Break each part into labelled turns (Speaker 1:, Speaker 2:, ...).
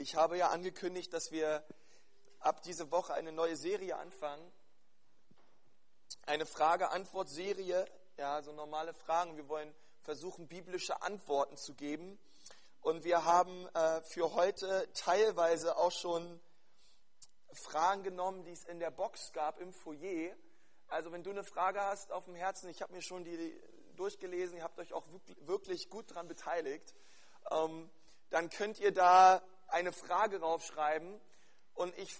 Speaker 1: Ich habe ja angekündigt, dass wir ab diese Woche eine neue Serie anfangen. Eine Frage-Antwort-Serie, ja, so normale Fragen. Wir wollen versuchen, biblische Antworten zu geben. Und wir haben äh, für heute teilweise auch schon Fragen genommen, die es in der Box gab im Foyer. Also wenn du eine Frage hast auf dem Herzen, ich habe mir schon die durchgelesen, ihr habt euch auch wirklich gut daran beteiligt, ähm, dann könnt ihr da eine Frage raufschreiben und ich,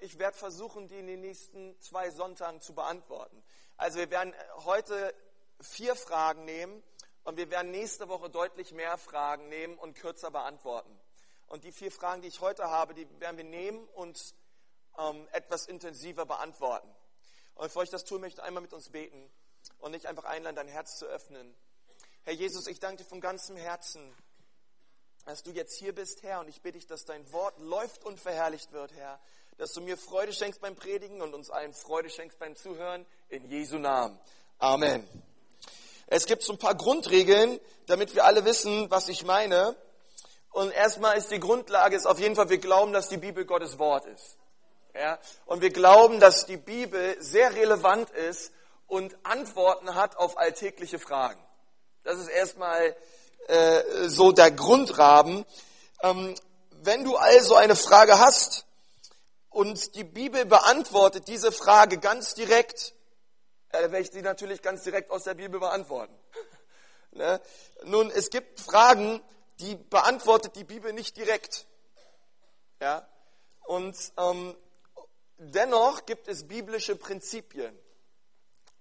Speaker 1: ich werde versuchen, die in den nächsten zwei Sonntagen zu beantworten. Also wir werden heute vier Fragen nehmen und wir werden nächste Woche deutlich mehr Fragen nehmen und kürzer beantworten. Und die vier Fragen, die ich heute habe, die werden wir nehmen und ähm, etwas intensiver beantworten. Und bevor ich das tue, möchte ich einmal mit uns beten und nicht einfach einladen, dein Herz zu öffnen. Herr Jesus, ich danke dir von ganzem Herzen dass du jetzt hier bist, Herr, und ich bitte dich, dass dein Wort läuft und verherrlicht wird, Herr. Dass du mir Freude schenkst beim Predigen und uns allen Freude schenkst beim Zuhören. In Jesu Namen. Amen. Es gibt so ein paar Grundregeln, damit wir alle wissen, was ich meine. Und erstmal ist die Grundlage ist auf jeden Fall, wir glauben, dass die Bibel Gottes Wort ist. Ja? Und wir glauben, dass die Bibel sehr relevant ist und Antworten hat auf alltägliche Fragen. Das ist erstmal äh, so der Grundrahmen. Ähm, wenn du also eine Frage hast und die Bibel beantwortet diese Frage ganz direkt, äh, werde ich sie natürlich ganz direkt aus der Bibel beantworten. ne? Nun, es gibt Fragen, die beantwortet die Bibel nicht direkt. Ja? Und ähm, dennoch gibt es biblische Prinzipien,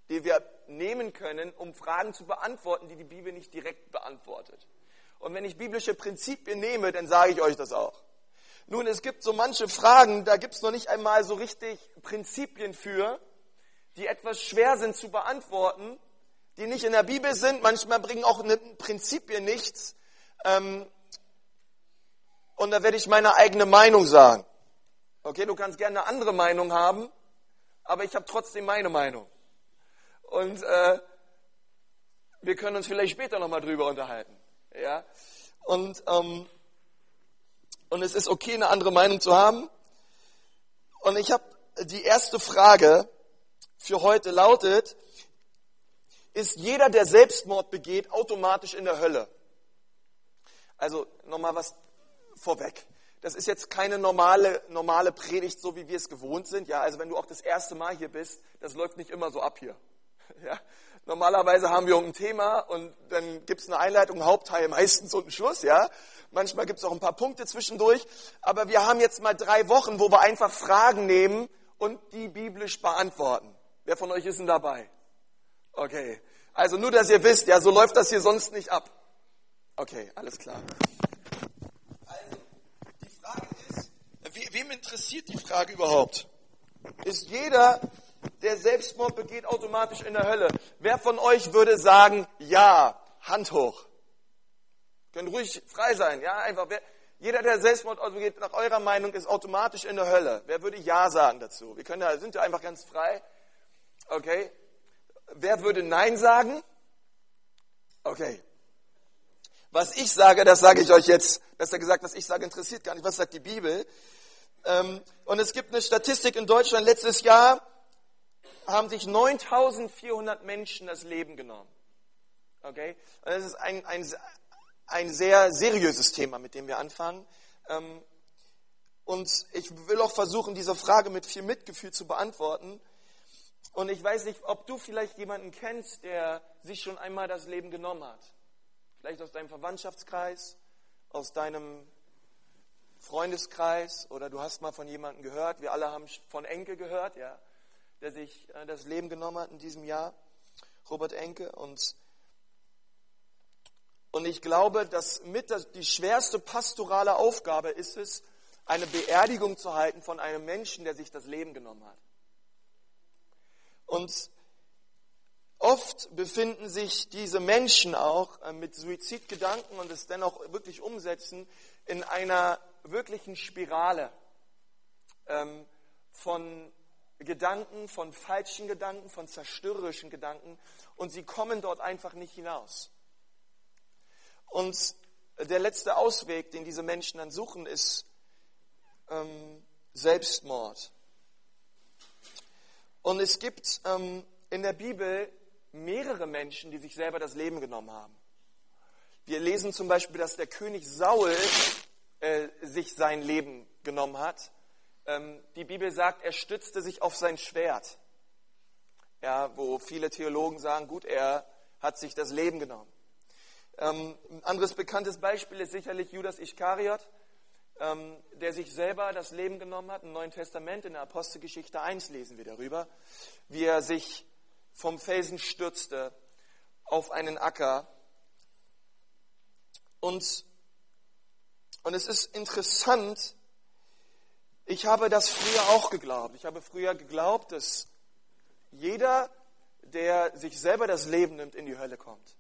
Speaker 1: die wir nehmen können, um Fragen zu beantworten, die die Bibel nicht direkt beantwortet. Und wenn ich biblische Prinzipien nehme, dann sage ich euch das auch. Nun, es gibt so manche Fragen, da gibt es noch nicht einmal so richtig Prinzipien für, die etwas schwer sind zu beantworten, die nicht in der Bibel sind. Manchmal bringen auch Prinzipien nichts. Ähm, und da werde ich meine eigene Meinung sagen. Okay, du kannst gerne eine andere Meinung haben, aber ich habe trotzdem meine Meinung. Und äh, wir können uns vielleicht später nochmal drüber unterhalten. Ja? Und, ähm, und es ist okay, eine andere Meinung zu haben. Und ich habe die erste Frage für heute lautet, ist jeder, der Selbstmord begeht, automatisch in der Hölle? Also nochmal was vorweg. Das ist jetzt keine normale, normale Predigt, so wie wir es gewohnt sind. Ja, also wenn du auch das erste Mal hier bist, das läuft nicht immer so ab hier. Ja? Normalerweise haben wir ein Thema und dann gibt es eine Einleitung, einen Hauptteil meistens und einen Schluss. Ja? Manchmal gibt es auch ein paar Punkte zwischendurch. Aber wir haben jetzt mal drei Wochen, wo wir einfach Fragen nehmen und die biblisch beantworten. Wer von euch ist denn dabei? Okay. Also nur, dass ihr wisst, ja, so läuft das hier sonst nicht ab. Okay, alles klar. Also, die Frage ist, wem interessiert die Frage überhaupt? Ist jeder der Selbstmord begeht, automatisch in der Hölle. Wer von euch würde sagen, ja, Hand hoch? Könnt ruhig frei sein, ja, einfach. Wer, jeder, der Selbstmord begeht, nach eurer Meinung, ist automatisch in der Hölle. Wer würde ja sagen dazu? Wir können da, sind ja einfach ganz frei. Okay. Wer würde Nein sagen? Okay. Was ich sage, das sage ich euch jetzt. Besser gesagt, was ich sage, interessiert gar nicht. Was sagt die Bibel? Ähm, und es gibt eine Statistik in Deutschland letztes Jahr, haben sich 9400 Menschen das Leben genommen. Okay? Das ist ein, ein, ein sehr seriöses Thema, mit dem wir anfangen. Ähm, und ich will auch versuchen, diese Frage mit viel Mitgefühl zu beantworten. Und ich weiß nicht, ob du vielleicht jemanden kennst, der sich schon einmal das Leben genommen hat. Vielleicht aus deinem Verwandtschaftskreis, aus deinem Freundeskreis oder du hast mal von jemandem gehört. Wir alle haben von Enke gehört, ja der sich äh, das Leben genommen hat in diesem Jahr, Robert Enke. Und, und ich glaube, dass mit das, die schwerste pastorale Aufgabe ist es, eine Beerdigung zu halten von einem Menschen, der sich das Leben genommen hat. Und oft befinden sich diese Menschen auch äh, mit Suizidgedanken und es dennoch wirklich umsetzen in einer wirklichen Spirale ähm, von Gedanken, von falschen Gedanken, von zerstörerischen Gedanken und sie kommen dort einfach nicht hinaus. Und der letzte Ausweg, den diese Menschen dann suchen, ist ähm, Selbstmord. Und es gibt ähm, in der Bibel mehrere Menschen, die sich selber das Leben genommen haben. Wir lesen zum Beispiel, dass der König Saul äh, sich sein Leben genommen hat. Ähm, die Bibel sagt, er stützte sich auf sein Schwert. Ja, wo viele Theologen sagen, gut, er hat sich das Leben genommen. Ähm, ein anderes bekanntes Beispiel ist sicherlich Judas Iskariot, ähm, der sich selber das Leben genommen hat. Im Neuen Testament, in der Apostelgeschichte 1 lesen wir darüber, wie er sich vom Felsen stürzte auf einen Acker. Und, und es ist interessant, ich habe das früher auch geglaubt. Ich habe früher geglaubt, dass jeder, der sich selber das Leben nimmt, in die Hölle kommt.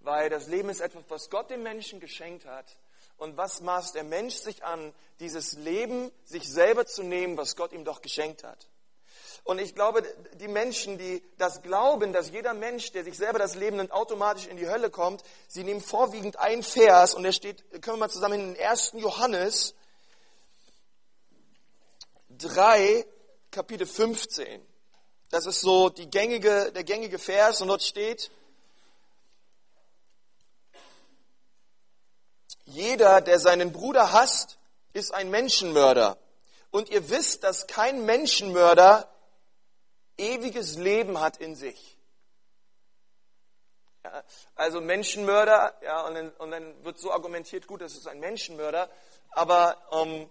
Speaker 1: Weil das Leben ist etwas, was Gott dem Menschen geschenkt hat. Und was maßt der Mensch sich an, dieses Leben sich selber zu nehmen, was Gott ihm doch geschenkt hat? Und ich glaube, die Menschen, die das glauben, dass jeder Mensch, der sich selber das Leben nimmt, automatisch in die Hölle kommt, sie nehmen vorwiegend einen Vers und der steht, können wir mal zusammen in 1. Johannes 3, Kapitel 15. Das ist so die gängige, der gängige Vers und dort steht, jeder, der seinen Bruder hasst, ist ein Menschenmörder. Und ihr wisst, dass kein Menschenmörder ewiges Leben hat in sich. Ja, also Menschenmörder, ja, und dann, und dann, wird so argumentiert, gut, das ist ein Menschenmörder, aber ähm,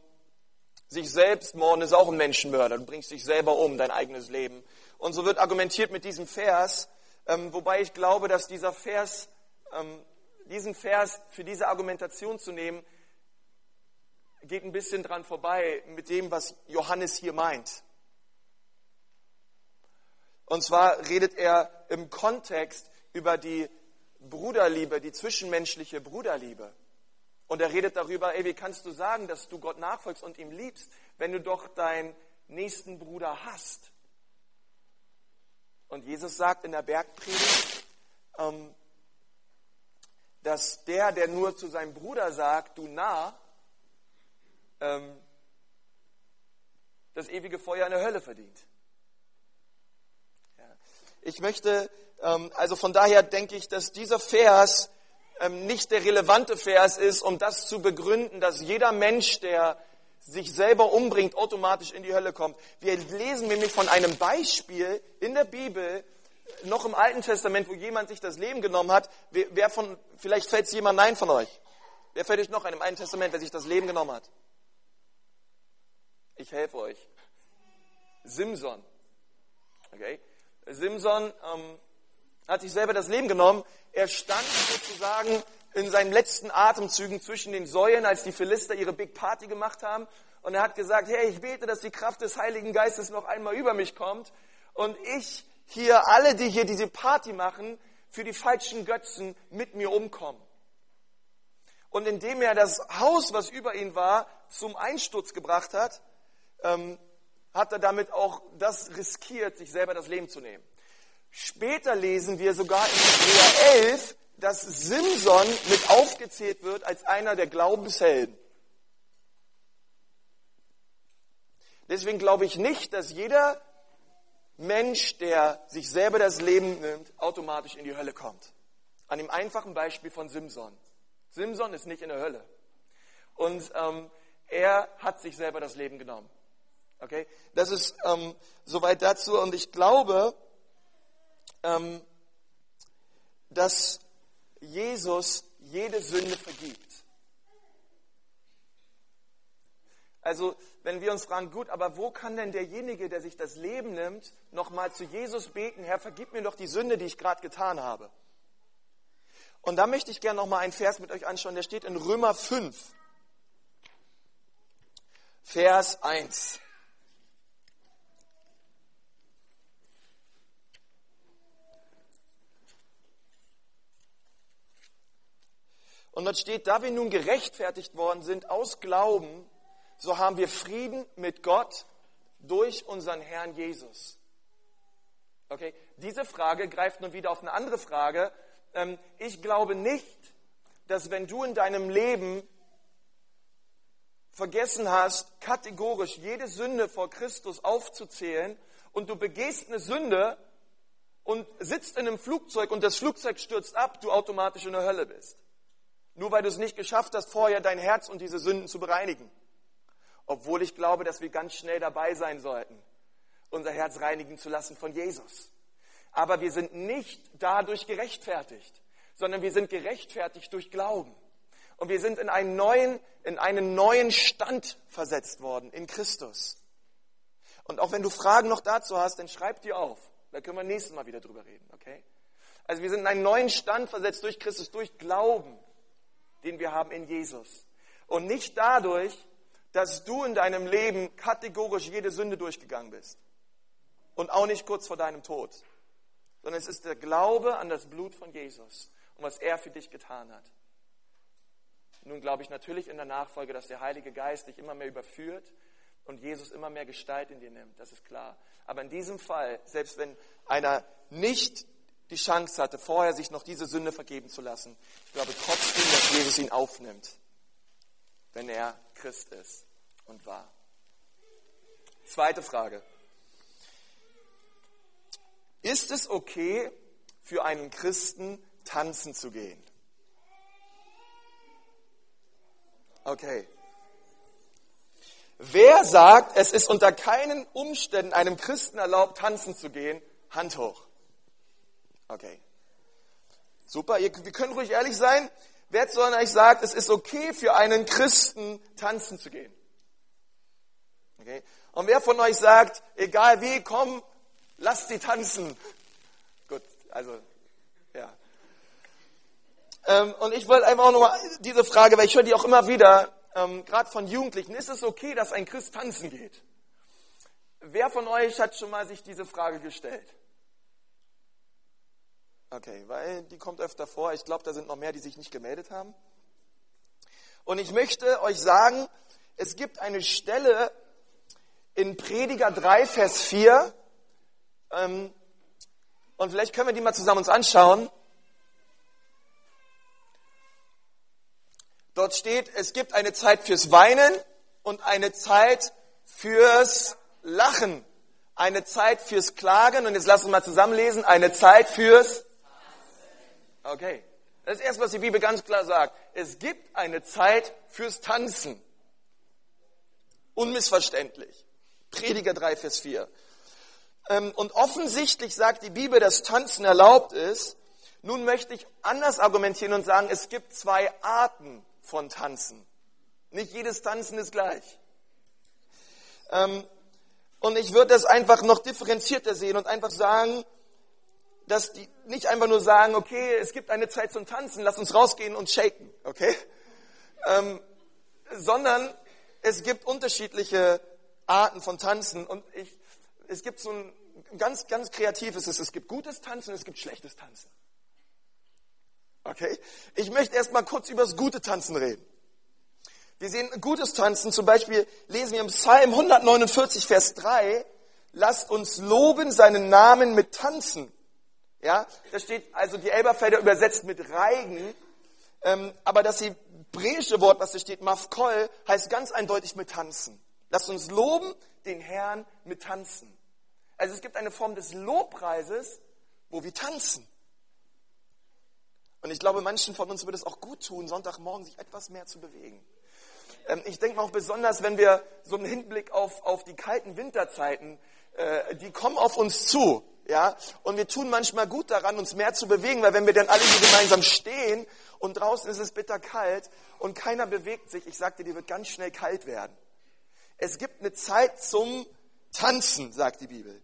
Speaker 1: sich selbst morden ist auch ein Menschenmörder. Du bringst dich selber um, dein eigenes Leben. Und so wird argumentiert mit diesem Vers, ähm, wobei ich glaube, dass dieser Vers, ähm, diesen Vers für diese Argumentation zu nehmen, geht ein bisschen dran vorbei mit dem, was Johannes hier meint. Und zwar redet er im Kontext über die Bruderliebe, die zwischenmenschliche Bruderliebe. Und er redet darüber, ey, wie kannst du sagen, dass du Gott nachfolgst und ihm liebst, wenn du doch deinen nächsten Bruder hast? Und Jesus sagt in der Bergpredigt, ähm, dass der, der nur zu seinem Bruder sagt, du nah, ähm, das ewige Feuer in der Hölle verdient. Ich möchte, ähm, also von daher denke ich, dass dieser Vers nicht der relevante Vers ist, um das zu begründen, dass jeder Mensch, der sich selber umbringt, automatisch in die Hölle kommt. Wir lesen nämlich von einem Beispiel in der Bibel, noch im Alten Testament, wo jemand sich das Leben genommen hat. Wer von, vielleicht fällt es jemand nein von euch. Wer fällt euch noch ein im Alten Testament, wer sich das Leben genommen hat? Ich helfe euch. Simson. Okay? Simson ähm, hat sich selber das Leben genommen. Er stand sozusagen in seinen letzten Atemzügen zwischen den Säulen, als die Philister ihre Big Party gemacht haben. Und er hat gesagt, hey, ich bete, dass die Kraft des Heiligen Geistes noch einmal über mich kommt. Und ich hier, alle, die hier diese Party machen, für die falschen Götzen mit mir umkommen. Und indem er das Haus, was über ihn war, zum Einsturz gebracht hat, ähm, hat er damit auch das riskiert, sich selber das Leben zu nehmen. Später lesen wir sogar in Hebräer 11, dass Simson mit aufgezählt wird als einer der Glaubenshelden. Deswegen glaube ich nicht, dass jeder Mensch, der sich selber das Leben nimmt, automatisch in die Hölle kommt. An dem einfachen Beispiel von Simson. Simson ist nicht in der Hölle. Und ähm, er hat sich selber das Leben genommen. Okay? Das ist ähm, soweit dazu. Und ich glaube, ähm, dass Jesus jede Sünde vergibt. Also, wenn wir uns fragen, gut, aber wo kann denn derjenige, der sich das Leben nimmt, nochmal zu Jesus beten, Herr, vergib mir doch die Sünde, die ich gerade getan habe. Und da möchte ich gerne nochmal einen Vers mit euch anschauen, der steht in Römer 5, Vers 1. Und dort steht, da wir nun gerechtfertigt worden sind aus Glauben, so haben wir Frieden mit Gott durch unseren Herrn Jesus. Okay, diese Frage greift nun wieder auf eine andere Frage. Ähm, ich glaube nicht, dass wenn du in deinem Leben vergessen hast, kategorisch jede Sünde vor Christus aufzuzählen und du begehst eine Sünde und sitzt in einem Flugzeug und das Flugzeug stürzt ab, du automatisch in der Hölle bist. Nur weil du es nicht geschafft hast, vorher dein Herz und diese Sünden zu bereinigen. Obwohl ich glaube, dass wir ganz schnell dabei sein sollten, unser Herz reinigen zu lassen von Jesus. Aber wir sind nicht dadurch gerechtfertigt, sondern wir sind gerechtfertigt durch Glauben. Und wir sind in einen neuen, in einen neuen Stand versetzt worden in Christus. Und auch wenn du Fragen noch dazu hast, dann schreib die auf. Da können wir nächstes Mal wieder drüber reden, okay? Also wir sind in einen neuen Stand versetzt durch Christus, durch Glauben, den wir haben in Jesus. Und nicht dadurch, dass du in deinem Leben kategorisch jede Sünde durchgegangen bist. Und auch nicht kurz vor deinem Tod. Sondern es ist der Glaube an das Blut von Jesus und was er für dich getan hat. Nun glaube ich natürlich in der Nachfolge, dass der Heilige Geist dich immer mehr überführt und Jesus immer mehr Gestalt in dir nimmt. Das ist klar. Aber in diesem Fall, selbst wenn einer nicht die Chance hatte, vorher sich noch diese Sünde vergeben zu lassen, ich glaube trotzdem, dass Jesus ihn aufnimmt, wenn er Christ ist und war. Zweite Frage. Ist es okay, für einen Christen tanzen zu gehen? Okay. Wer sagt, es ist unter keinen Umständen einem Christen erlaubt, tanzen zu gehen? Hand hoch. Okay. Super, wir können ruhig ehrlich sein. Wer von euch sagt, es ist okay für einen Christen, tanzen zu gehen? Okay. Und wer von euch sagt, egal wie, komm, lasst sie tanzen? Gut, also, ja. Ähm, und ich wollte einfach auch nochmal diese Frage, weil ich höre die auch immer wieder, ähm, gerade von Jugendlichen, ist es okay, dass ein Christ tanzen geht? Wer von euch hat schon mal sich diese Frage gestellt? Okay, weil die kommt öfter vor. Ich glaube, da sind noch mehr, die sich nicht gemeldet haben. Und ich möchte euch sagen, es gibt eine Stelle in Prediger 3, Vers 4. Ähm, und vielleicht können wir die mal zusammen uns anschauen. Dort steht, es gibt eine Zeit fürs Weinen und eine Zeit fürs Lachen, eine Zeit fürs Klagen und jetzt lass uns mal zusammenlesen, eine Zeit fürs Okay. Das ist erst, was die Bibel ganz klar sagt. Es gibt eine Zeit fürs Tanzen. Unmissverständlich. Prediger 3, Vers 4. Ähm, und offensichtlich sagt die Bibel, dass Tanzen erlaubt ist. Nun möchte ich anders argumentieren und sagen, es gibt zwei Arten von Tanzen. Nicht jedes Tanzen ist gleich. Ähm, und ich würde das einfach noch differenzierter sehen und einfach sagen, dass die nicht einfach nur sagen, okay, es gibt eine Zeit zum Tanzen, lass uns rausgehen und shaken, okay? Ähm, sondern es gibt unterschiedliche Arten von Tanzen und ich, es gibt so ein ganz, ganz kreatives, es gibt gutes Tanzen es gibt schlechtes Tanzen. Okay? Ich möchte erstmal kurz über das gute Tanzen reden. Wir sehen gutes Tanzen, zum Beispiel lesen wir im Psalm 149, Vers 3, lasst uns loben seinen Namen mit Tanzen. Ja, da steht also die Elberfelder übersetzt mit Reigen, ähm, aber das hebräische Wort, was da steht, Mafkol, heißt ganz eindeutig mit Tanzen. Lasst uns loben den Herrn mit Tanzen. Also es gibt eine Form des Lobpreises, wo wir tanzen. Und ich glaube, manchen von uns würde es auch gut tun, Sonntagmorgen sich etwas mehr zu bewegen. Ähm, ich denke auch besonders, wenn wir so einen Hinblick auf, auf die kalten Winterzeiten, äh, die kommen auf uns zu. Ja, und wir tun manchmal gut daran, uns mehr zu bewegen, weil wenn wir dann alle hier gemeinsam stehen und draußen ist es bitterkalt und keiner bewegt sich, ich sagte, die wird ganz schnell kalt werden. Es gibt eine Zeit zum Tanzen, sagt die Bibel.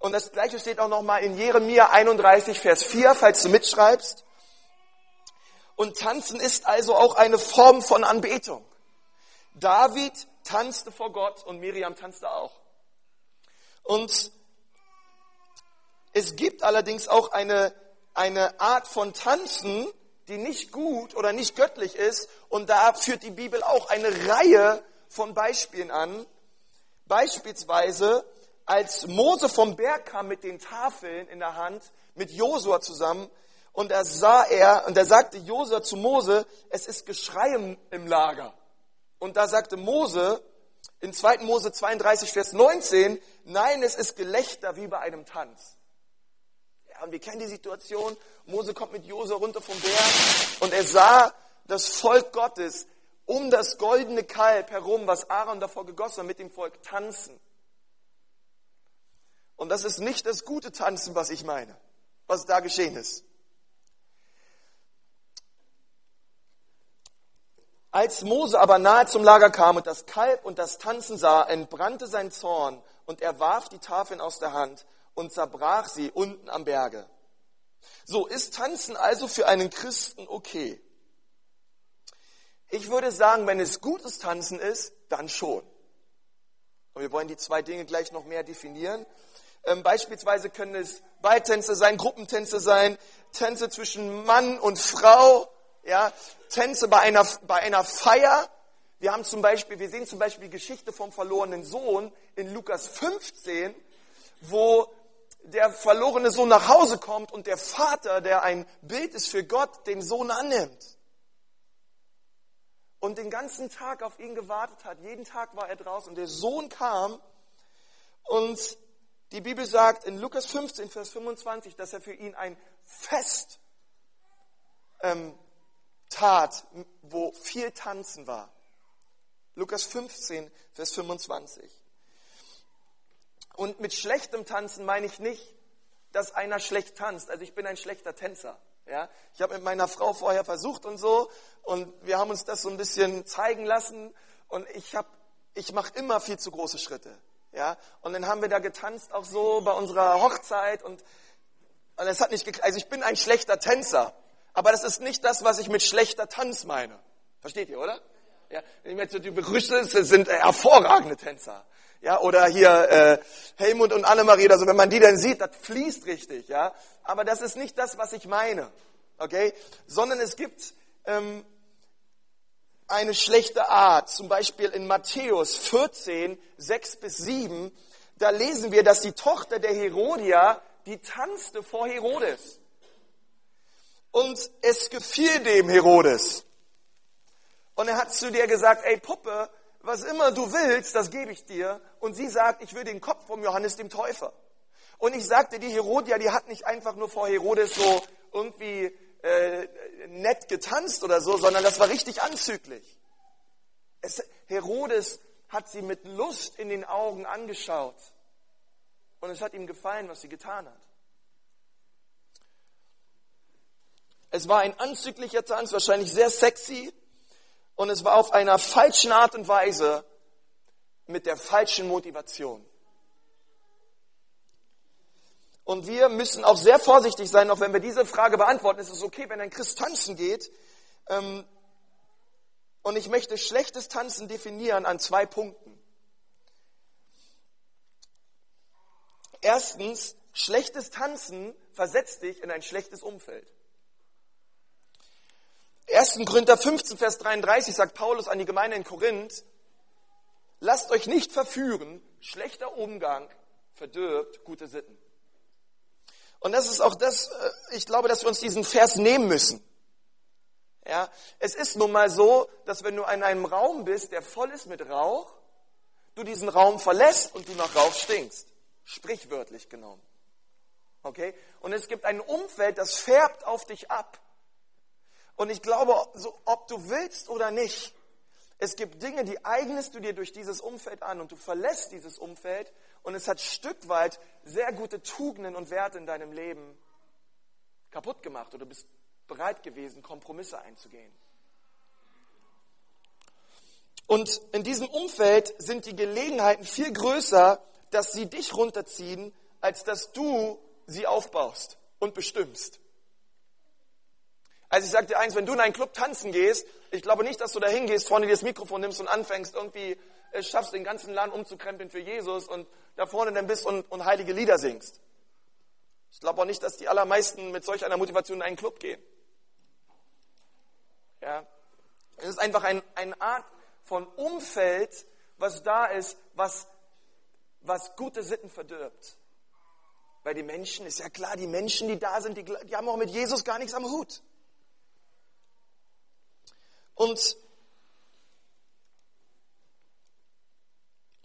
Speaker 1: Und das gleiche steht auch nochmal in Jeremia 31, Vers 4, falls du mitschreibst. Und tanzen ist also auch eine Form von Anbetung. David tanzte vor Gott und Miriam tanzte auch. Und es gibt allerdings auch eine, eine Art von Tanzen, die nicht gut oder nicht göttlich ist. Und da führt die Bibel auch eine Reihe von Beispielen an. Beispielsweise, als Mose vom Berg kam mit den Tafeln in der Hand, mit Josua zusammen, und da sah er, und da sagte Josua zu Mose, es ist Geschrei im, Lager. Und da sagte Mose in 2. Mose 32, Vers 19, nein, es ist Gelächter wie bei einem Tanz. Und wir kennen die Situation. Mose kommt mit Jose runter vom Berg und er sah das Volk Gottes um das goldene Kalb herum, was Aaron davor gegossen hat, mit dem Volk tanzen. Und das ist nicht das gute Tanzen, was ich meine, was da geschehen ist. Als Mose aber nahe zum Lager kam und das Kalb und das Tanzen sah, entbrannte sein Zorn und er warf die Tafeln aus der Hand und zerbrach sie unten am Berge. So ist Tanzen also für einen Christen okay. Ich würde sagen, wenn es gutes Tanzen ist, dann schon. Und wir wollen die zwei Dinge gleich noch mehr definieren. Ähm, beispielsweise können es Beitänze sein, Gruppentänze sein, Tänze zwischen Mann und Frau, ja, Tänze bei einer, bei einer Feier. Wir haben zum Beispiel, wir sehen zum Beispiel die Geschichte vom verlorenen Sohn in Lukas 15, wo der verlorene Sohn nach Hause kommt und der Vater, der ein Bild ist für Gott, den Sohn annimmt. Und den ganzen Tag auf ihn gewartet hat. Jeden Tag war er draußen und der Sohn kam und die Bibel sagt in Lukas 15, Vers 25, dass er für ihn ein Fest ähm, tat, wo viel Tanzen war. Lukas 15, Vers 25. Und mit schlechtem Tanzen meine ich nicht, dass einer schlecht tanzt. Also ich bin ein schlechter Tänzer. Ja, ich habe mit meiner Frau vorher versucht und so und wir haben uns das so ein bisschen zeigen lassen und ich habe, ich mache immer viel zu große Schritte. Ja, und dann haben wir da getanzt auch so bei unserer Hochzeit und, und es hat nicht. Also ich bin ein schlechter Tänzer. Aber das ist nicht das, was ich mit schlechter Tanz meine. Versteht ihr, oder? Ja, ich jetzt die begrüße, sind hervorragende Tänzer. Ja, oder hier äh, Helmut und Annemarie, also wenn man die dann sieht, das fließt richtig, ja. Aber das ist nicht das, was ich meine, okay? Sondern es gibt ähm, eine schlechte Art. Zum Beispiel in Matthäus 14, 6 bis 7, da lesen wir, dass die Tochter der Herodia, die tanzte vor Herodes. Und es gefiel dem Herodes. Und er hat zu dir gesagt, ey Puppe, was immer du willst, das gebe ich dir. Und sie sagt, ich will den Kopf vom Johannes dem Täufer. Und ich sagte, die Herodia, die hat nicht einfach nur vor Herodes so irgendwie äh, nett getanzt oder so, sondern das war richtig anzüglich. Es, Herodes hat sie mit Lust in den Augen angeschaut. Und es hat ihm gefallen, was sie getan hat. Es war ein anzüglicher Tanz, wahrscheinlich sehr sexy. Und es war auf einer falschen Art und Weise mit der falschen Motivation. Und wir müssen auch sehr vorsichtig sein, auch wenn wir diese Frage beantworten. Es ist okay, wenn ein Christ tanzen geht. Ähm, und ich möchte schlechtes Tanzen definieren an zwei Punkten. Erstens, schlechtes Tanzen versetzt dich in ein schlechtes Umfeld. 1. Korinther 15, Vers 33 sagt Paulus an die Gemeinde in Korinth, lasst euch nicht verführen, schlechter Umgang verdirbt gute Sitten. Und das ist auch das, äh, ich glaube, dass wir uns diesen Vers nehmen müssen. Ja, es ist nun mal so, dass wenn du in einem Raum bist, der voll ist mit Rauch, du diesen Raum verlässt und du nach Rauch stinkst. Sprichwörtlich genommen. Okay? Und es gibt ein Umfeld, das färbt auf dich ab. Und ich glaube, so, ob du willst oder nicht, es gibt Dinge, die eignest du dir durch dieses Umfeld an und du verlässt dieses Umfeld und es hat Stück weit sehr gute Tugenden und Werte in deinem Leben kaputt gemacht oder du bist bereit gewesen, Kompromisse einzugehen. Und in diesem Umfeld sind die Gelegenheiten viel größer, dass sie dich runterziehen, als dass du sie aufbaust und bestimmst. Also ich dir eins, wenn du in einen Club tanzen gehst, ich glaube nicht, dass du da hingehst, vorne dir das Mikrofon nimmst und anfängst, irgendwie es äh, schaffst, den ganzen Laden umzukrempeln für Jesus und da vorne dann bist und, und heilige Lieder singst. Ich glaube auch nicht, dass die allermeisten mit solch einer Motivation in einen Club gehen. Ja. Es ist einfach ein, eine Art von Umfeld, was da ist, was, was gute Sitten verdirbt. Weil die Menschen, ist ja klar, die Menschen, die da sind, die, die haben auch mit Jesus gar nichts am Hut. Und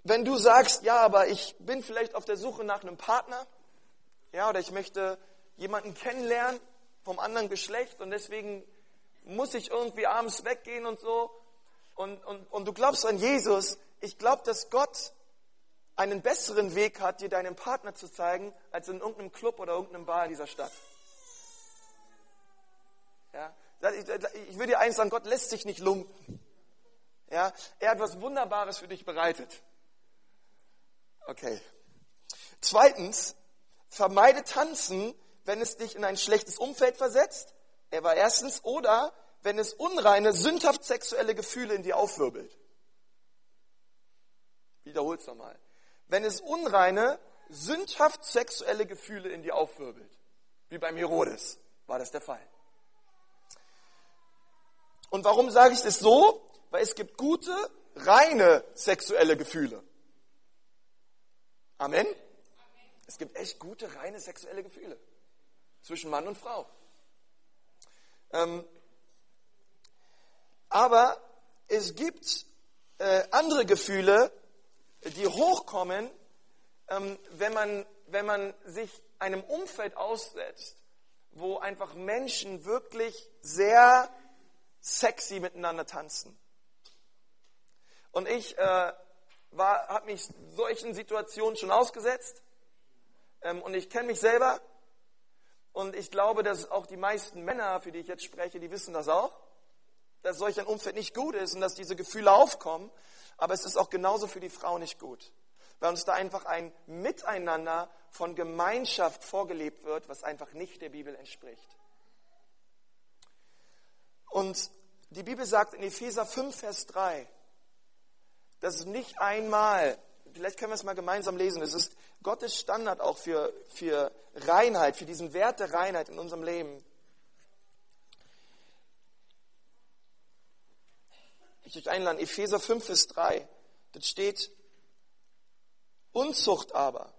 Speaker 1: wenn du sagst, ja, aber ich bin vielleicht auf der Suche nach einem Partner, ja, oder ich möchte jemanden kennenlernen vom anderen Geschlecht und deswegen muss ich irgendwie abends weggehen und so, und, und, und du glaubst an Jesus, ich glaube, dass Gott einen besseren Weg hat, dir deinen Partner zu zeigen, als in irgendeinem Club oder irgendeinem Bar in dieser Stadt. Ja? Ich will dir eins sagen, Gott lässt sich nicht lumpen. Ja? Er hat was Wunderbares für dich bereitet. Okay. Zweitens, vermeide tanzen, wenn es dich in ein schlechtes Umfeld versetzt. Er war erstens. Oder wenn es unreine, sündhaft sexuelle Gefühle in dir aufwirbelt. Wiederhol's nochmal. Wenn es unreine, sündhaft sexuelle Gefühle in dir aufwirbelt. Wie beim Herodes war das der Fall. Und warum sage ich das so? Weil es gibt gute, reine sexuelle Gefühle. Amen? Es gibt echt gute, reine sexuelle Gefühle zwischen Mann und Frau. Ähm, aber es gibt äh, andere Gefühle, die hochkommen, ähm, wenn, man, wenn man sich einem Umfeld aussetzt, wo einfach Menschen wirklich sehr sexy miteinander tanzen. Und ich äh, habe mich solchen Situationen schon ausgesetzt ähm, und ich kenne mich selber und ich glaube, dass auch die meisten Männer, für die ich jetzt spreche, die wissen das auch dass solch ein Umfeld nicht gut ist und dass diese Gefühle aufkommen. Aber es ist auch genauso für die Frau nicht gut. Weil uns da einfach ein Miteinander von Gemeinschaft vorgelebt wird, was einfach nicht der Bibel entspricht. Und die Bibel sagt in Epheser 5, Vers 3, dass es nicht einmal, vielleicht können wir es mal gemeinsam lesen, es ist Gottes Standard auch für, für Reinheit, für diesen Wert der Reinheit in unserem Leben. ich euch einladen, Epheser 5, Vers 3. Das steht, Unzucht aber,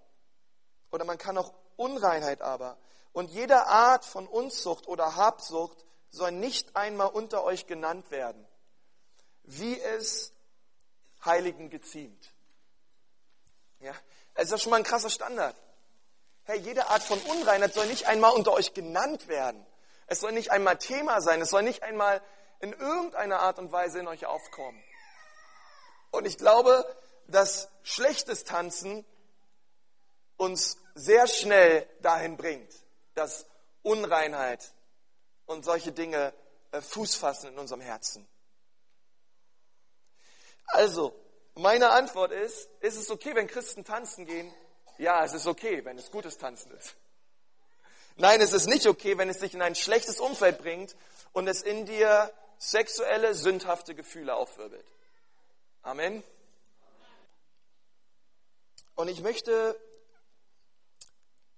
Speaker 1: oder man kann auch Unreinheit aber, und jede Art von Unzucht oder Habsucht soll nicht einmal unter euch genannt werden, wie es Heiligen geziemt. Ja, es ist ja schon mal ein krasser Standard. Hey, jede Art von Unreinheit soll nicht einmal unter euch genannt werden. Es soll nicht einmal Thema sein. Es soll nicht einmal in irgendeiner Art und Weise in euch aufkommen. Und ich glaube, dass schlechtes Tanzen uns sehr schnell dahin bringt, dass Unreinheit und solche Dinge äh, Fuß fassen in unserem Herzen. Also, meine Antwort ist, ist es okay, wenn Christen tanzen gehen? Ja, es ist okay, wenn es gutes Tanzen ist. Nein, es ist nicht okay, wenn es dich in ein schlechtes Umfeld bringt und es in dir sexuelle, sündhafte Gefühle aufwirbelt. Amen. Und ich möchte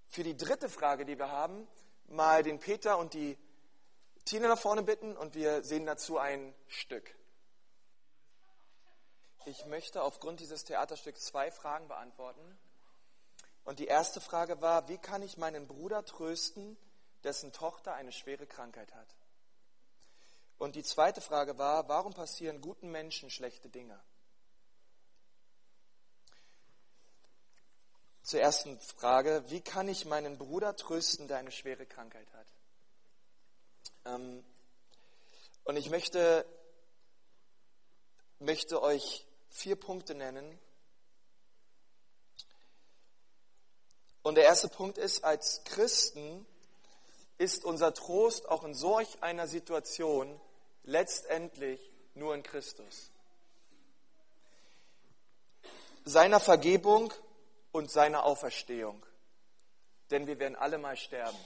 Speaker 1: für die dritte Frage, die wir haben, mal den Peter und die Tina nach vorne bitten und wir sehen dazu ein Stück. Ich möchte aufgrund dieses Theaterstücks zwei Fragen beantworten. Und die erste Frage war, wie kann ich meinen Bruder trösten, dessen Tochter eine schwere Krankheit hat? Und die zweite Frage war, warum passieren guten Menschen schlechte Dinge? Zur ersten Frage, wie kann ich meinen Bruder trösten, der eine schwere Krankheit hat? Ähm, und ich möchte, möchte euch vier Punkte nennen. Und der erste Punkt ist, als Christen ist unser Trost auch in solch einer Situation letztendlich nur in Christus. Seiner Vergebung und seiner Auferstehung. Denn wir werden alle mal sterben.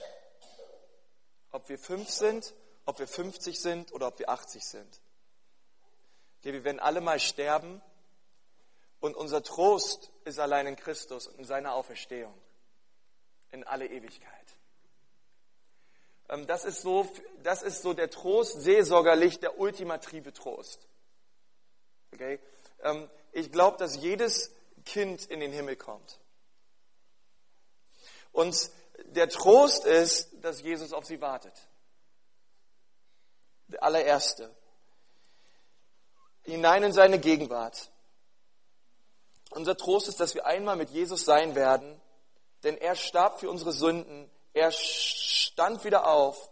Speaker 1: Ob wir fünf sind, ob wir 50 sind oder ob wir 80 sind. Okay, wir werden alle mal sterben und unser Trost ist allein in Christus und in seiner Auferstehung. In alle Ewigkeit. Ähm, das ist so, das ist so der Trost, seelsorgerlich der ultimative Trost. Okay? Ähm, ich glaube, dass jedes Kind in den Himmel kommt. Und der Trost ist, dass Jesus auf sie wartet. Der allererste. Hinein in seine Gegenwart. Unser Trost ist, dass wir einmal mit Jesus sein werden, denn er starb für unsere Sünden, er stand wieder auf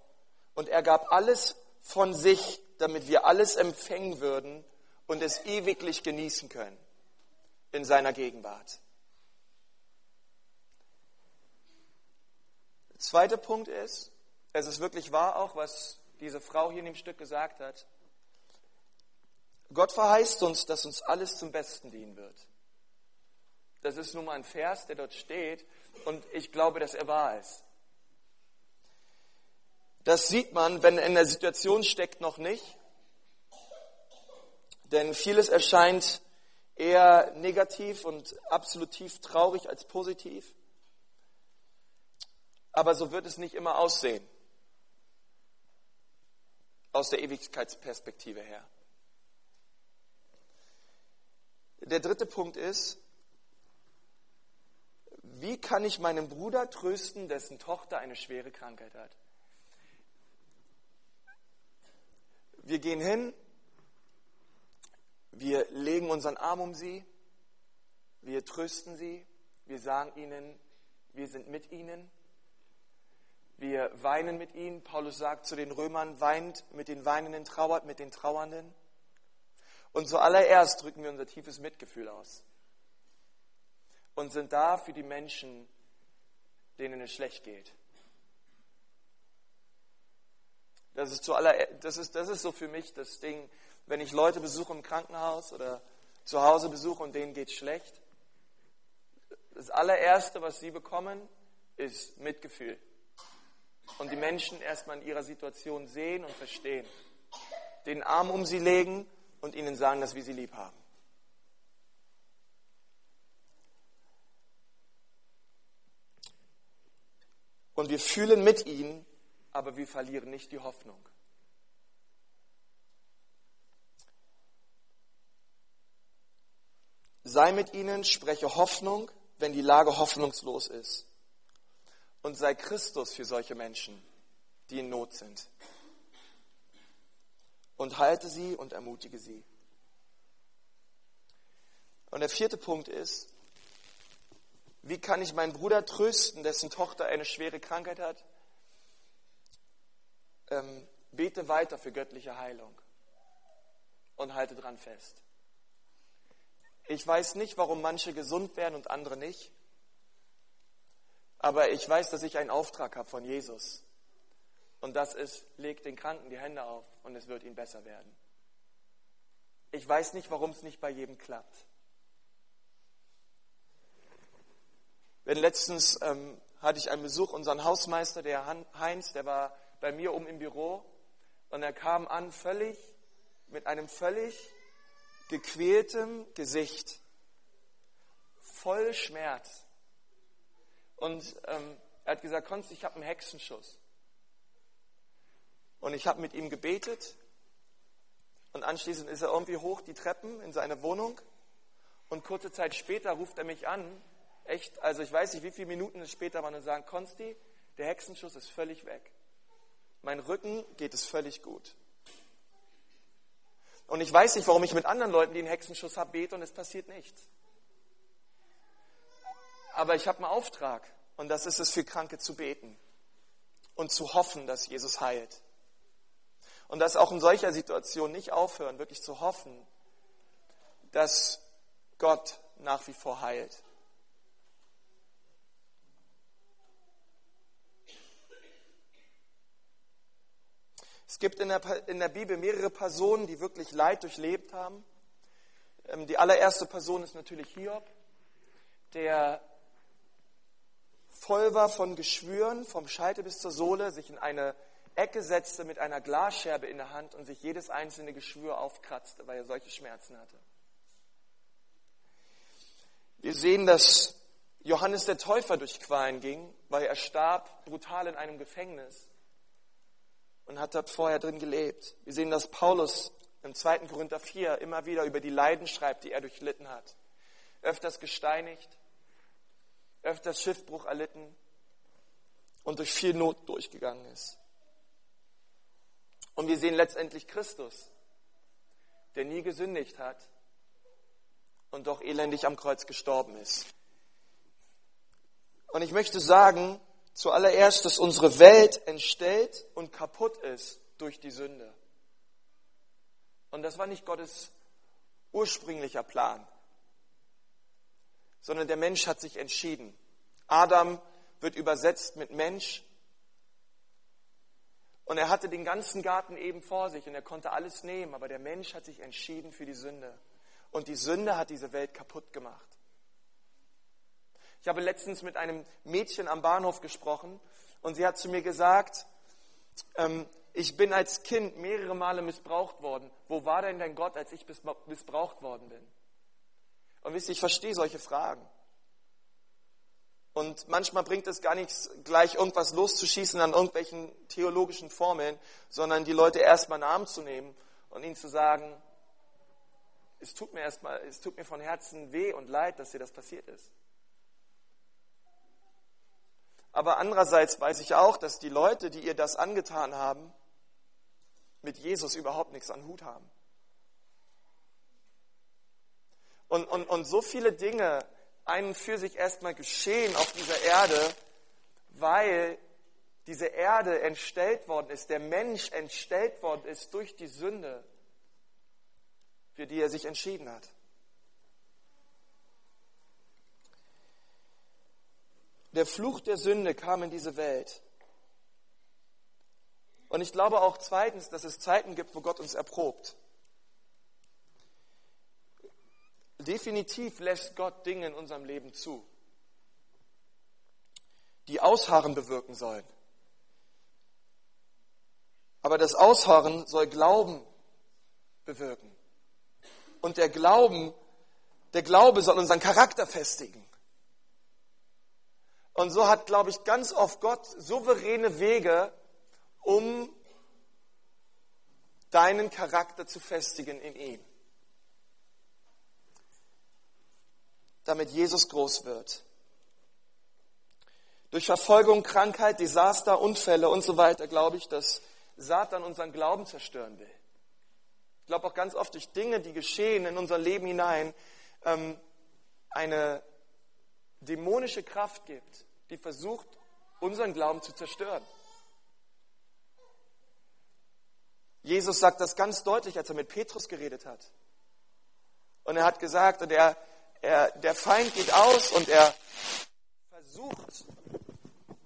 Speaker 1: und er gab alles von sich, damit wir alles empfängen würden und es ewiglich genießen können in seiner Gegenwart. Der zweite Punkt ist, es ist wirklich wahr auch, was diese Frau hier in dem Stück gesagt hat. Gott verheißt uns, dass uns alles zum Besten dienen wird. Das ist nun mal ein Vers, der dort steht und ich glaube, dass er wahr ist. Das sieht man, wenn er in der Situation steckt, noch nicht. Denn vieles erscheint eher negativ und absolutiv traurig als positiv. Aber so wird es nicht immer aussehen. Aus der Ewigkeitsperspektive her. Der dritte Punkt ist, wie kann ich meinen Bruder trösten, dessen Tochter eine schwere Krankheit hat? Wir gehen hin, wir legen unseren Arm um sie, wir trösten sie, wir sagen ihnen, wir sind mit ihnen, wir weinen mit ihnen. Paulus sagt zu den Römern, weint mit den Weinenden, trauert mit den Trauernden. Und zuallererst drücken wir unser tiefes Mitgefühl aus und sind da für die Menschen, denen es schlecht geht. Das ist, zuallererst, das, ist, das ist so für mich das Ding, wenn ich Leute besuche im Krankenhaus oder zu Hause besuche und denen geht schlecht. Das allererste, was sie bekommen, ist Mitgefühl. Und die Menschen erstmal in ihrer Situation sehen und verstehen. Den Arm um sie legen und ihnen sagen, dass wir sie lieb haben. Und wir fühlen mit ihnen, aber wir verlieren nicht die Hoffnung. Sei mit ihnen, spreche Hoffnung, wenn die Lage hoffnungslos ist. Und sei Christus für solche Menschen, die in Not sind. Und halte sie und ermutige sie. Und der vierte Punkt ist, wie kann ich meinen Bruder trösten, dessen Tochter eine schwere Krankheit hat? Ähm, bete weiter für göttliche Heilung und halte dran fest. Ich weiß nicht, warum manche gesund werden und andere nicht. Aber ich weiß, dass ich einen Auftrag habe von Jesus. Und das ist, legt den Kranken die Hände auf und es wird ihnen besser werden. Ich weiß nicht, warum es nicht bei jedem klappt. Wenn letztens ähm, hatte ich einen Besuch, unseren Hausmeister, der Heinz, der war bei mir oben im Büro und er kam an völlig, mit einem völlig gequältem Gesicht, voll Schmerz. Und ähm, er hat gesagt, Konst, ich habe einen Hexenschuss. Und ich habe mit ihm gebetet und anschließend ist er irgendwie hoch die Treppen in seine Wohnung und kurze Zeit später ruft er mich an, echt, also ich weiß nicht, wie viele Minuten es später waren und sagen, Konsti, der Hexenschuss ist völlig weg. Mein Rücken geht es völlig gut. Und ich weiß nicht, warum ich mit anderen Leuten, die einen Hexenschuss haben, bete und es passiert nichts. Aber ich habe einen Auftrag und das ist es, für Kranke zu beten und zu hoffen, dass Jesus heilt. Und dass auch in solcher Situation nicht aufhören, wirklich zu hoffen, dass Gott nach wie vor heilt. Es gibt in der, in der Bibel mehrere Personen, die wirklich Leid durchlebt haben. Ähm, die allererste Person ist natürlich Hiob, der voll war von Geschwüren, vom Scheitel bis zur Sohle, sich in eine Ecke setzte mit einer Glasscherbe in der Hand und sich jedes einzelne Geschwür aufkratzte, weil er solche Schmerzen hatte. Wir sehen, dass Johannes der Täufer durch Qualen ging, weil er starb brutal in einem Gefängnis und hat dort vorher drin gelebt. Wir sehen, dass Paulus im 2. Korinther 4 immer wieder über die Leiden schreibt, die er durchlitten hat. Öfters gesteinigt, öfters Schiffbruch erlitten und durch viel Not durchgegangen ist. Und wir sehen letztendlich Christus, der nie gesündigt hat und doch elendig am Kreuz gestorben ist. Und ich möchte sagen, zuallererst, dass unsere Welt entstellt und kaputt ist durch die Sünde. Und das war nicht Gottes ursprünglicher Plan, sondern der Mensch hat sich entschieden. Adam wird übersetzt mit Mensch. Und er hatte den ganzen Garten eben vor sich und er konnte alles nehmen, aber der Mensch hat sich entschieden für die Sünde. Und die Sünde hat diese Welt kaputt gemacht. Ich habe letztens mit einem Mädchen am Bahnhof gesprochen und sie hat zu mir gesagt, ähm, ich bin als Kind mehrere Male missbraucht worden. Wo war denn dein Gott, als ich missbraucht worden bin? Und wisst ihr, ich verstehe solche Fragen. Und manchmal bringt es gar nichts, gleich irgendwas loszuschießen an irgendwelchen theologischen Formeln, sondern die Leute erstmal in den Arm zu nehmen und ihnen zu sagen, es tut mir erstmal, es tut mir von Herzen weh und leid, dass dir das passiert ist. Aber andererseits weiß ich auch, dass die Leute, die ihr das angetan haben, mit Jesus überhaupt nichts an Hut haben. Und, und, und so viele Dinge einen für sich erstmal geschehen auf dieser Erde, weil diese Erde entstellt worden ist, der Mensch entstellt worden ist durch die Sünde, für die er sich entschieden hat. Der Fluch der Sünde kam in diese Welt. Und ich glaube auch zweitens, dass es Zeiten gibt, wo Gott uns erprobt. Definitiv lässt Gott Dinge in unserem Leben zu, die Ausharren bewirken sollen. Aber das Ausharren soll Glauben bewirken. Und der Glauben, der Glaube soll unseren Charakter festigen. Und so hat, glaube ich, ganz oft Gott souveräne Wege, um deinen Charakter zu festigen in ihm. Damit Jesus groß wird. Durch Verfolgung, Krankheit, Desaster, Unfälle und so weiter glaube ich, dass Satan unseren Glauben zerstören will. Ich glaube auch ganz oft durch Dinge, die geschehen in unser Leben hinein, ähm, eine dämonische Kraft gibt, die versucht, unseren Glauben zu zerstören. Jesus sagt das ganz deutlich, als er mit Petrus geredet hat. Und er hat gesagt, und er, er, der Feind geht aus und er versucht,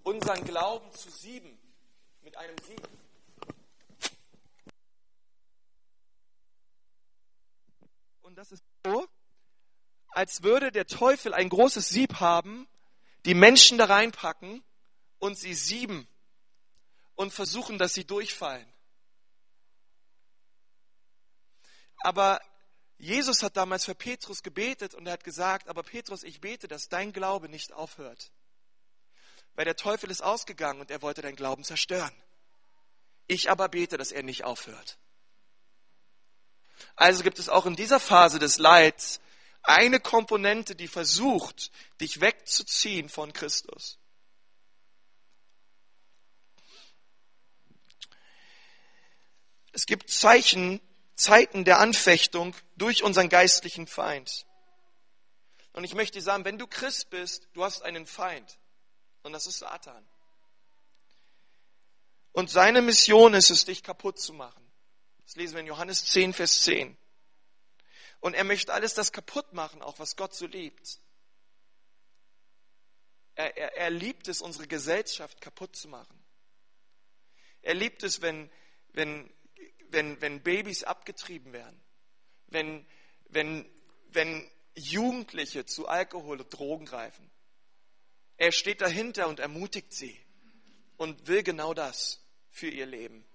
Speaker 1: unseren Glauben zu sieben mit einem Sieg. Und das ist so, als würde der Teufel ein großes Sieb haben, die Menschen da reinpacken und sie sieben und versuchen, dass sie durchfallen. Aber Jesus hat damals für Petrus gebetet und er hat gesagt, aber Petrus, ich bete, dass dein Glaube nicht aufhört. Weil der Teufel ist ausgegangen und er wollte deinen Glauben zerstören. Ich aber bete, dass er nicht aufhört. Also gibt es auch in dieser Phase des Leids eine Komponente, die versucht, dich wegzuziehen von Christus. Es gibt Zeichen, Zeiten der Anfechtung durch unseren geistlichen Feind. Und ich möchte sagen, wenn du Christ bist, du hast einen Feind. Und das ist Satan. Und seine Mission ist es, dich kaputt zu machen. Das lesen wir in Johannes 10, Vers 10. Und er möchte alles das kaputt machen, auch was Gott so liebt. Er, er, er liebt es, unsere Gesellschaft kaputt zu machen. Er liebt es, wenn, wenn wenn, wenn Babys abgetrieben werden, wenn, wenn, wenn Jugendliche zu Alkohol und Drogen greifen. Er steht dahinter und ermutigt sie und will genau das für ihr Leben.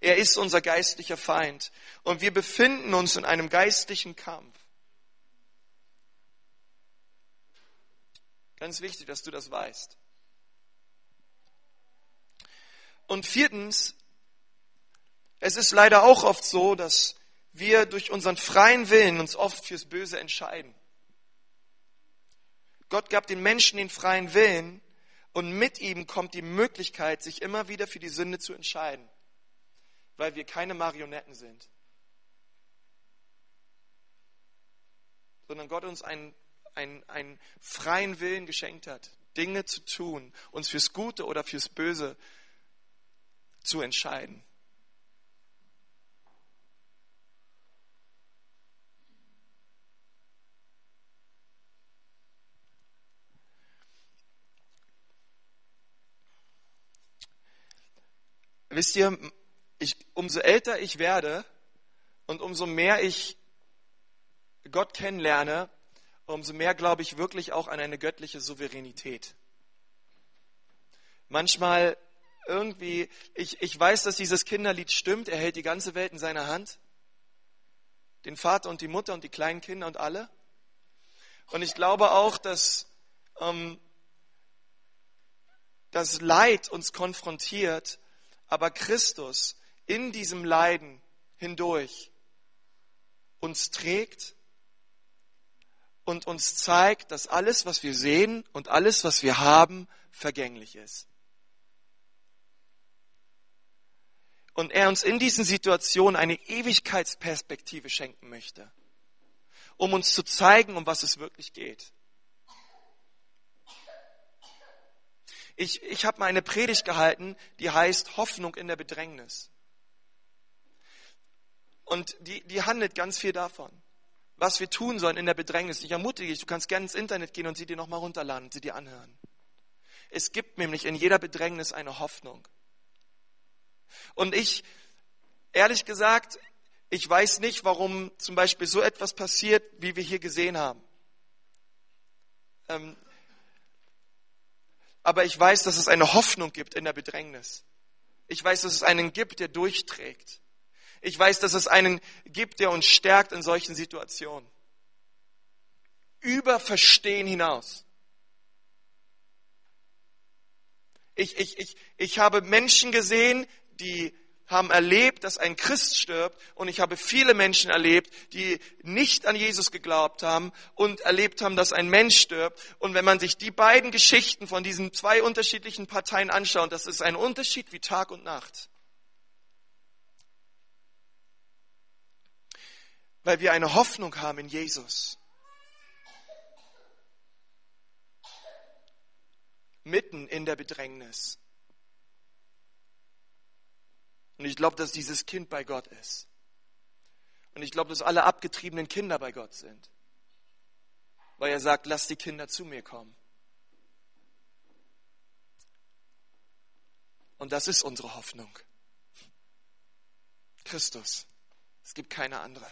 Speaker 1: Er ist unser geistlicher Feind und wir befinden uns in einem geistlichen Kampf. Ganz wichtig, dass du das weißt. Und viertens, es ist leider auch oft so, dass wir durch unseren freien Willen uns oft fürs Böse entscheiden. Gott gab den Menschen den freien Willen und mit ihm kommt die Möglichkeit, sich immer wieder für die Sünde zu entscheiden, weil wir keine Marionetten sind. sondern Gott uns einen, einen, einen freien Willen geschenkt hat, Dinge zu tun, uns fürs Gute oder fürs Böse zu entscheiden. Wisst ihr, ich, umso älter ich werde und umso mehr ich Gott kennenlerne, umso mehr glaube ich wirklich auch an eine göttliche Souveränität. Manchmal irgendwie, ich, ich weiß, dass dieses Kinderlied stimmt, er hält die ganze Welt in seiner Hand, den Vater und die Mutter und die kleinen Kinder und alle. Und ich glaube auch, dass ähm, das Leid uns konfrontiert aber Christus in diesem Leiden hindurch uns trägt und uns zeigt, dass alles, was wir sehen und alles, was wir haben, vergänglich ist. Und er uns in diesen Situationen eine Ewigkeitsperspektive schenken möchte, um uns zu zeigen, um was es wirklich geht. Ich, ich habe mal eine Predigt gehalten, die heißt Hoffnung in der Bedrängnis. Und die, die handelt ganz viel davon, was wir tun sollen in der Bedrängnis. Ich ermutige dich, du kannst gerne ins Internet gehen und sie dir nochmal runterladen und sie dir anhören. Es gibt nämlich in jeder Bedrängnis eine Hoffnung. Und ich, ehrlich gesagt, ich weiß nicht, warum zum Beispiel so etwas passiert, wie wir hier gesehen haben. Ähm, aber ich weiß, dass es eine Hoffnung gibt in der Bedrängnis. Ich weiß, dass es einen gibt, der durchträgt. Ich weiß, dass es einen gibt, der uns stärkt in solchen Situationen. Über Verstehen hinaus. Ich, ich, ich, ich habe Menschen gesehen, die haben erlebt, dass ein Christ stirbt und ich habe viele Menschen erlebt, die nicht an Jesus geglaubt haben und erlebt haben, dass ein Mensch stirbt. Und wenn man sich die beiden Geschichten von diesen zwei unterschiedlichen Parteien anschaut, das ist ein Unterschied wie Tag und Nacht. Weil wir eine Hoffnung haben in Jesus. Mitten in der Bedrängnis. Und ich glaube, dass dieses Kind bei Gott ist. Und ich glaube, dass alle abgetriebenen Kinder bei Gott sind. Weil er sagt, lass die Kinder zu mir kommen. Und das ist unsere Hoffnung. Christus. Es gibt keine andere.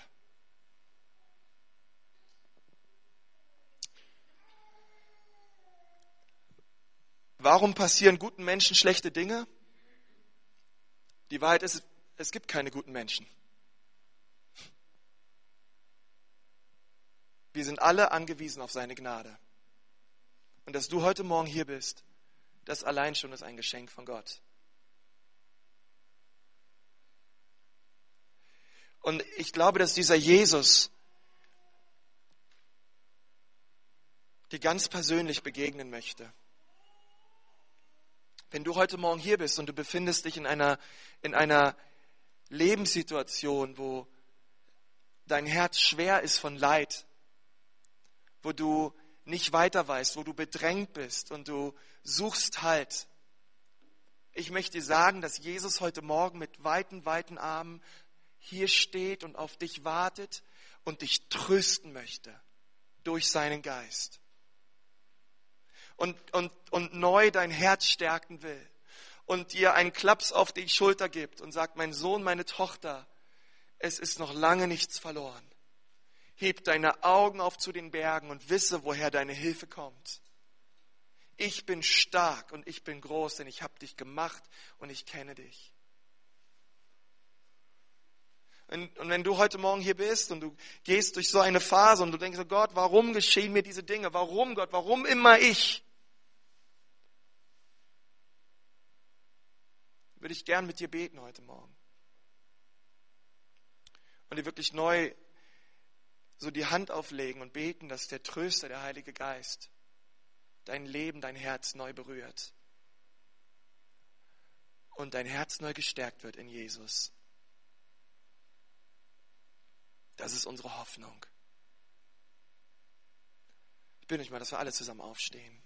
Speaker 1: Warum passieren guten Menschen schlechte Dinge? Die Wahrheit ist, es gibt keine guten Menschen. Wir sind alle angewiesen auf seine Gnade. Und dass du heute Morgen hier bist, das allein schon ist ein Geschenk von Gott. Und ich glaube, dass dieser Jesus dir ganz persönlich begegnen möchte. Wenn du heute Morgen hier bist und du befindest dich in einer, in einer Lebenssituation, wo dein Herz schwer ist von Leid, wo du nicht weiter weißt, wo du bedrängt bist und du suchst Halt. Ich möchte dir sagen, dass Jesus heute Morgen mit weiten, weiten Armen hier steht und auf dich wartet und dich trösten möchte durch seinen Geist und, und, und neu dein Herz stärken will und dir einen Klaps auf die Schulter gibt und sagt, mein Sohn, meine Tochter, es ist noch lange nichts verloren. Heb deine Augen auf zu den Bergen und wisse, woher deine Hilfe kommt. Ich bin stark und ich bin groß, denn ich habe dich gemacht und ich kenne dich. Und, wenn du heute Morgen hier bist und du gehst durch so eine Phase und du denkst, oh Gott, warum geschehen mir diese Dinge? Warum, Gott, warum immer ich? Würde ich gern mit dir beten heute Morgen. Und dir wirklich neu so die Hand auflegen und beten, dass der Tröster, der Heilige Geist, dein Leben, dein Herz neu berührt. Und dein Herz neu gestärkt wird in Jesus. Das ist unsere Hoffnung. Ich bitte euch mal, dass wir alle zusammen aufstehen.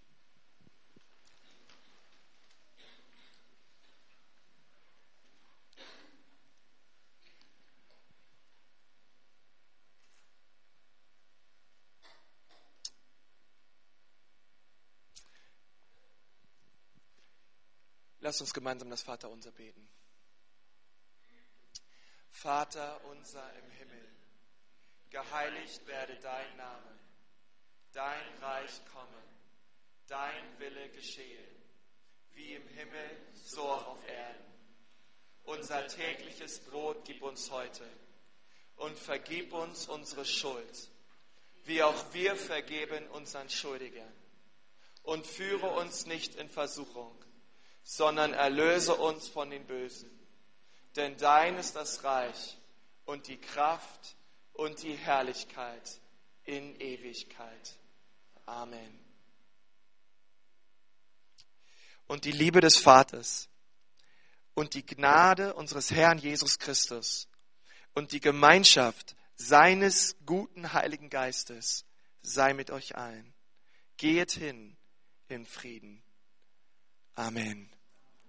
Speaker 1: Lass uns gemeinsam das Vaterunser beten. Vater unser im Himmel, geheiligt werde dein Name, dein Reich komme, dein Wille geschehe, wie im Himmel, so auch auf Erden. Unser tägliches Brot gib uns heute und vergib uns unsere Schuld, wie auch wir vergeben unseren Schuldigern. Und führe uns nicht in Versuchung, sondern erlöse uns von den Bösen. Denn dein ist das Reich und die Kraft und die Herrlichkeit in Ewigkeit. Amen. Und die Liebe des Vaters und die Gnade unseres Herrn Jesus Christus und die Gemeinschaft seines guten Heiligen Geistes sei mit euch allen. Geht hin in Frieden. Amen.